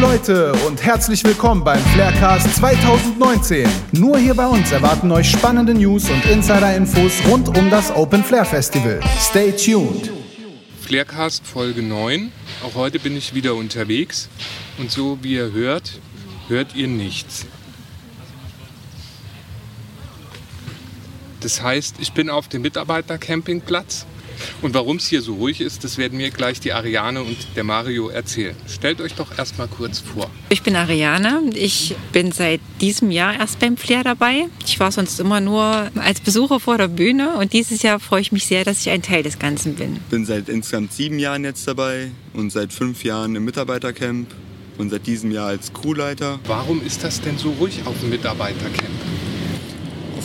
Leute und herzlich willkommen beim Flarecast 2019. Nur hier bei uns erwarten euch spannende News und Insider-Infos rund um das Open Flair Festival. Stay tuned. Flarecast Folge 9. Auch heute bin ich wieder unterwegs und so wie ihr hört, hört ihr nichts. Das heißt, ich bin auf dem Mitarbeitercampingplatz und warum es hier so ruhig ist, das werden mir gleich die Ariane und der Mario erzählen. Stellt euch doch erstmal kurz vor. Ich bin Ariane. Ich bin seit diesem Jahr erst beim Flair dabei. Ich war sonst immer nur als Besucher vor der Bühne und dieses Jahr freue ich mich sehr, dass ich ein Teil des Ganzen bin. Ich bin seit insgesamt sieben Jahren jetzt dabei und seit fünf Jahren im Mitarbeitercamp und seit diesem Jahr als Crewleiter. Warum ist das denn so ruhig auf dem Mitarbeitercamp?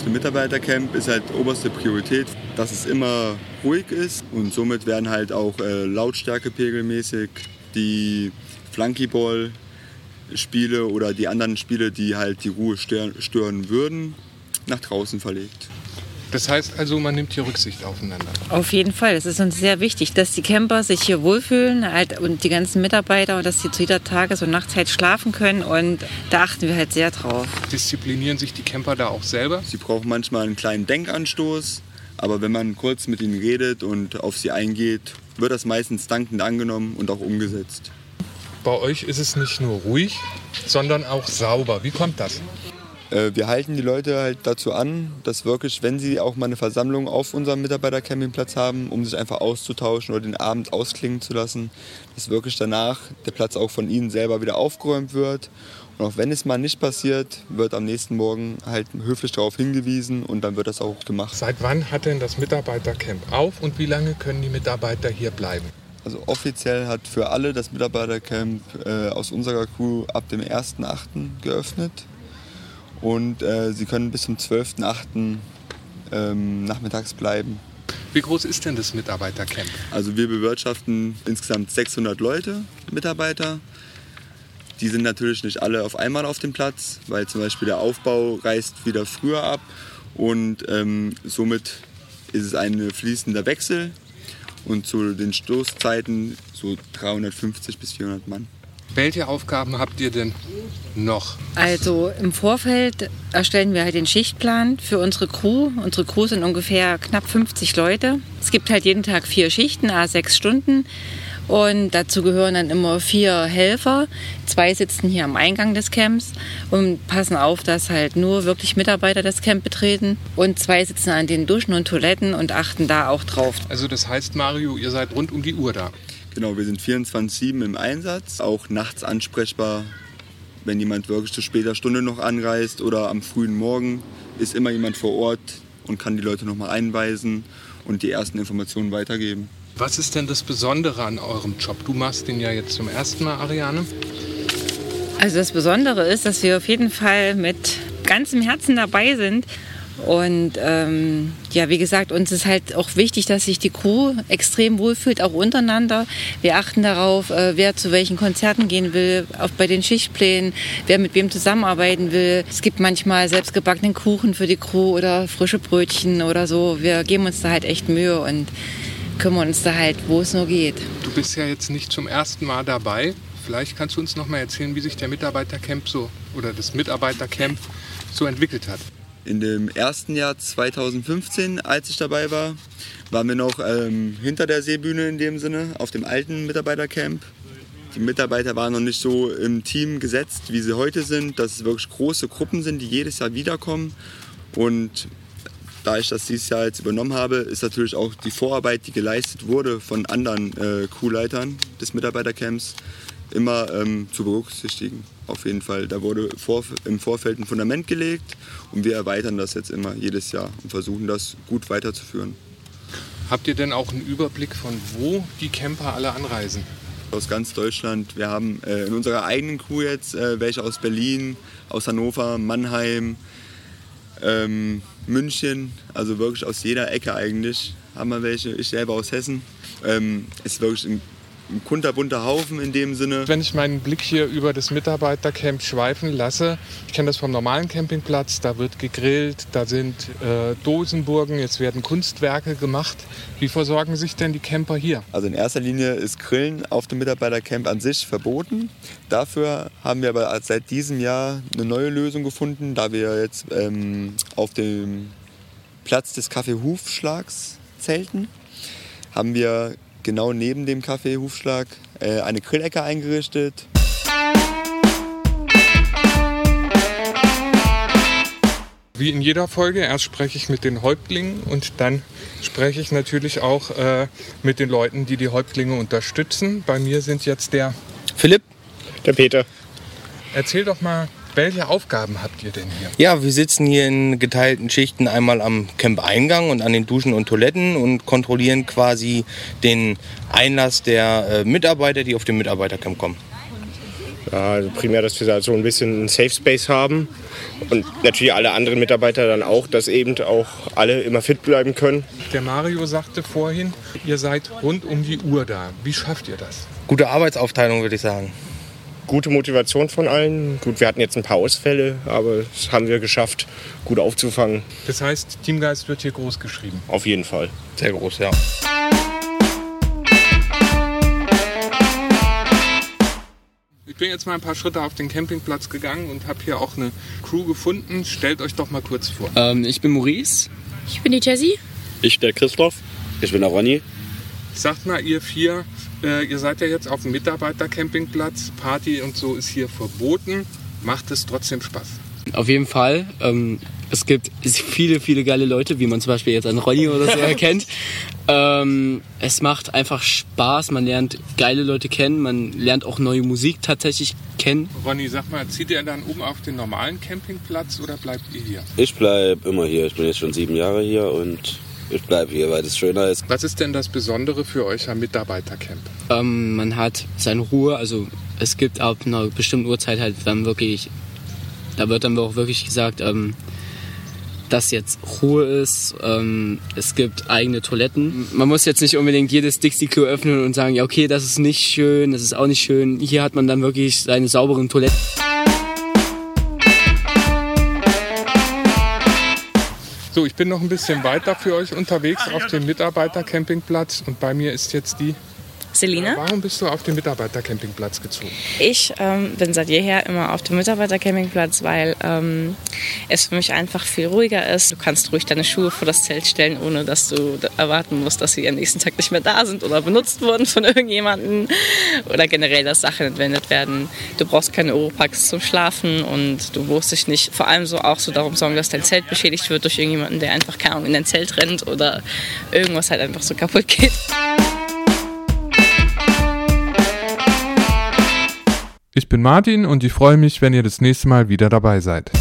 Dem Mitarbeitercamp ist halt oberste Priorität, dass es immer ruhig ist und somit werden halt auch äh, lautstärkepegelmäßig die Flunkyball-Spiele oder die anderen Spiele, die halt die Ruhe stören, stören würden, nach draußen verlegt. Das heißt also, man nimmt hier Rücksicht aufeinander. Auf jeden Fall. Es ist uns sehr wichtig, dass die Camper sich hier wohlfühlen halt, und die ganzen Mitarbeiter und dass sie zu jeder Tages- und Nachtzeit schlafen können. Und da achten wir halt sehr drauf. Disziplinieren sich die Camper da auch selber? Sie brauchen manchmal einen kleinen Denkanstoß, aber wenn man kurz mit ihnen redet und auf sie eingeht, wird das meistens dankend angenommen und auch umgesetzt. Bei euch ist es nicht nur ruhig, sondern auch sauber. Wie kommt das? Äh, Wir halten die Leute halt dazu an, dass wirklich, wenn sie auch mal eine Versammlung auf unserem Mitarbeitercampingplatz haben, um sich einfach auszutauschen oder den Abend ausklingen zu lassen, dass wirklich danach der Platz auch von ihnen selber wieder aufgeräumt wird. Und auch wenn es mal nicht passiert, wird am nächsten Morgen halt höflich darauf hingewiesen und dann wird das auch gemacht. Seit wann hat denn das Mitarbeitercamp auf und wie lange können die Mitarbeiter hier bleiben? Also offiziell hat für alle das Mitarbeitercamp äh, aus unserer Crew ab dem 1.8. geöffnet. Und äh, sie können bis zum 12.8. Ähm, nachmittags bleiben. Wie groß ist denn das Mitarbeitercamp? Also wir bewirtschaften insgesamt 600 Leute, Mitarbeiter. Die sind natürlich nicht alle auf einmal auf dem Platz, weil zum Beispiel der Aufbau reißt wieder früher ab und ähm, somit ist es ein fließender Wechsel und zu den Stoßzeiten so 350 bis 400 Mann. Welche Aufgaben habt ihr denn noch? Also im Vorfeld erstellen wir halt den Schichtplan für unsere Crew. Unsere Crew sind ungefähr knapp 50 Leute. Es gibt halt jeden Tag vier Schichten, a sechs Stunden. Und dazu gehören dann immer vier Helfer. Zwei sitzen hier am Eingang des Camps und passen auf, dass halt nur wirklich Mitarbeiter das Camp betreten. Und zwei sitzen an den Duschen und Toiletten und achten da auch drauf. Also das heißt, Mario, ihr seid rund um die Uhr da. Genau, wir sind 24-7 im Einsatz, auch nachts ansprechbar. Wenn jemand wirklich zu später Stunde noch anreist oder am frühen Morgen, ist immer jemand vor Ort und kann die Leute nochmal einweisen und die ersten Informationen weitergeben. Was ist denn das Besondere an eurem Job? Du machst den ja jetzt zum ersten Mal, Ariane. Also das Besondere ist, dass wir auf jeden Fall mit ganzem Herzen dabei sind. Und ähm, ja, wie gesagt, uns ist halt auch wichtig, dass sich die Crew extrem wohlfühlt, auch untereinander. Wir achten darauf, äh, wer zu welchen Konzerten gehen will, auch bei den Schichtplänen, wer mit wem zusammenarbeiten will. Es gibt manchmal selbstgebackenen Kuchen für die Crew oder frische Brötchen oder so. Wir geben uns da halt echt Mühe und kümmern uns da halt, wo es nur geht. Du bist ja jetzt nicht zum ersten Mal dabei. Vielleicht kannst du uns noch mal erzählen, wie sich der Mitarbeitercamp so oder das Mitarbeitercamp so entwickelt hat. In dem ersten Jahr 2015, als ich dabei war, waren wir noch ähm, hinter der Seebühne in dem Sinne, auf dem alten Mitarbeitercamp. Die Mitarbeiter waren noch nicht so im Team gesetzt, wie sie heute sind, dass es wirklich große Gruppen sind, die jedes Jahr wiederkommen. Und da ich das dieses Jahr jetzt übernommen habe, ist natürlich auch die Vorarbeit, die geleistet wurde von anderen äh, Crewleitern des Mitarbeitercamps, immer ähm, zu berücksichtigen. Auf jeden Fall. Da wurde vor, im Vorfeld ein Fundament gelegt und wir erweitern das jetzt immer jedes Jahr und versuchen das gut weiterzuführen. Habt ihr denn auch einen Überblick von wo die Camper alle anreisen? Aus ganz Deutschland. Wir haben äh, in unserer eigenen Crew jetzt äh, welche aus Berlin, aus Hannover, Mannheim, ähm, München, also wirklich aus jeder Ecke eigentlich haben wir welche. Ich selber aus Hessen. Ähm, ist wirklich ein ein kunterbunter Haufen in dem Sinne. Wenn ich meinen Blick hier über das Mitarbeitercamp schweifen lasse, ich kenne das vom normalen Campingplatz, da wird gegrillt, da sind äh, Dosenburgen, jetzt werden Kunstwerke gemacht. Wie versorgen sich denn die Camper hier? Also in erster Linie ist Grillen auf dem Mitarbeitercamp an sich verboten. Dafür haben wir aber seit diesem Jahr eine neue Lösung gefunden, da wir jetzt ähm, auf dem Platz des Kaffeehufschlags zelten, haben wir genau neben dem Kaffeehufschlag äh, eine Grillecke eingerichtet. Wie in jeder Folge, erst spreche ich mit den Häuptlingen und dann spreche ich natürlich auch äh, mit den Leuten, die die Häuptlinge unterstützen. Bei mir sind jetzt der Philipp, Der Peter. Erzähl doch mal, welche Aufgaben habt ihr denn hier? ja, wir sitzen hier in geteilten Schichten einmal am Camp-Eingang und an den Duschen und Toiletten und kontrollieren quasi den Einlass der äh, Mitarbeiter, die auf dem Mitarbeitercamp kommen. Ja, also primär, dass wir da so ein bisschen einen Safe Space haben. Und natürlich alle anderen Mitarbeiter dann auch, dass eben auch alle immer fit bleiben können. Der Mario sagte vorhin, ihr seid rund um die Uhr da. Wie schafft ihr das? Gute Arbeitsaufteilung, würde ich sagen. Gute Motivation von allen. Gut, wir hatten jetzt ein paar Ausfälle, aber das haben wir geschafft, gut aufzufangen. Das heißt, Teamgeist wird hier groß geschrieben. Auf jeden Fall. Sehr groß, ja. Ich bin jetzt mal ein paar Schritte auf den Campingplatz gegangen und habe hier auch eine Crew gefunden. Stellt euch doch mal kurz vor. Ähm, ich bin Maurice. Ich bin die Jessie. Ich der Christoph. Ich bin der Ronny. Sagt mal, ihr vier, äh, ihr seid ja jetzt auf dem Mitarbeitercampingplatz. Party und so ist hier verboten. Macht es trotzdem Spaß? Auf jeden Fall. Ähm, es gibt viele, viele geile Leute, wie man zum Beispiel jetzt an Ronny oder so erkennt. Ähm, es macht einfach Spaß. Man lernt geile Leute kennen. Man lernt auch neue Musik tatsächlich kennen. Ronny, sag mal, zieht ihr dann um auf den normalen Campingplatz oder bleibt ihr hier? Ich bleib immer hier. Ich bin jetzt schon sieben Jahre hier und ich bleib hier, weil es schöner ist. Was ist denn das Besondere für euch am Mitarbeitercamp? Ähm, man hat seine Ruhe. Also es gibt ab einer bestimmten Uhrzeit halt dann wirklich, da wird dann auch wirklich gesagt, ähm, dass jetzt Ruhe ist. Ähm, es gibt eigene Toiletten. Man muss jetzt nicht unbedingt jedes Dixie-Klo öffnen und sagen, ja okay, das ist nicht schön, das ist auch nicht schön. Hier hat man dann wirklich seine sauberen Toiletten. So, ich bin noch ein bisschen weiter für euch unterwegs auf dem Mitarbeitercampingplatz und bei mir ist jetzt die. Selina. Warum bist du auf den Mitarbeitercampingplatz gezogen? Ich ähm, bin seit jeher immer auf dem Mitarbeitercampingplatz, weil ähm, es für mich einfach viel ruhiger ist. Du kannst ruhig deine Schuhe vor das Zelt stellen, ohne dass du erwarten musst, dass sie am nächsten Tag nicht mehr da sind oder benutzt wurden von irgendjemandem oder generell, dass Sachen entwendet werden. Du brauchst keine Oropax zum Schlafen und du musst dich nicht vor allem so auch so darum sorgen, dass dein Zelt beschädigt wird durch irgendjemanden, der einfach keine Ahnung in dein Zelt rennt oder irgendwas halt einfach so kaputt geht. Ich bin Martin und ich freue mich, wenn ihr das nächste Mal wieder dabei seid.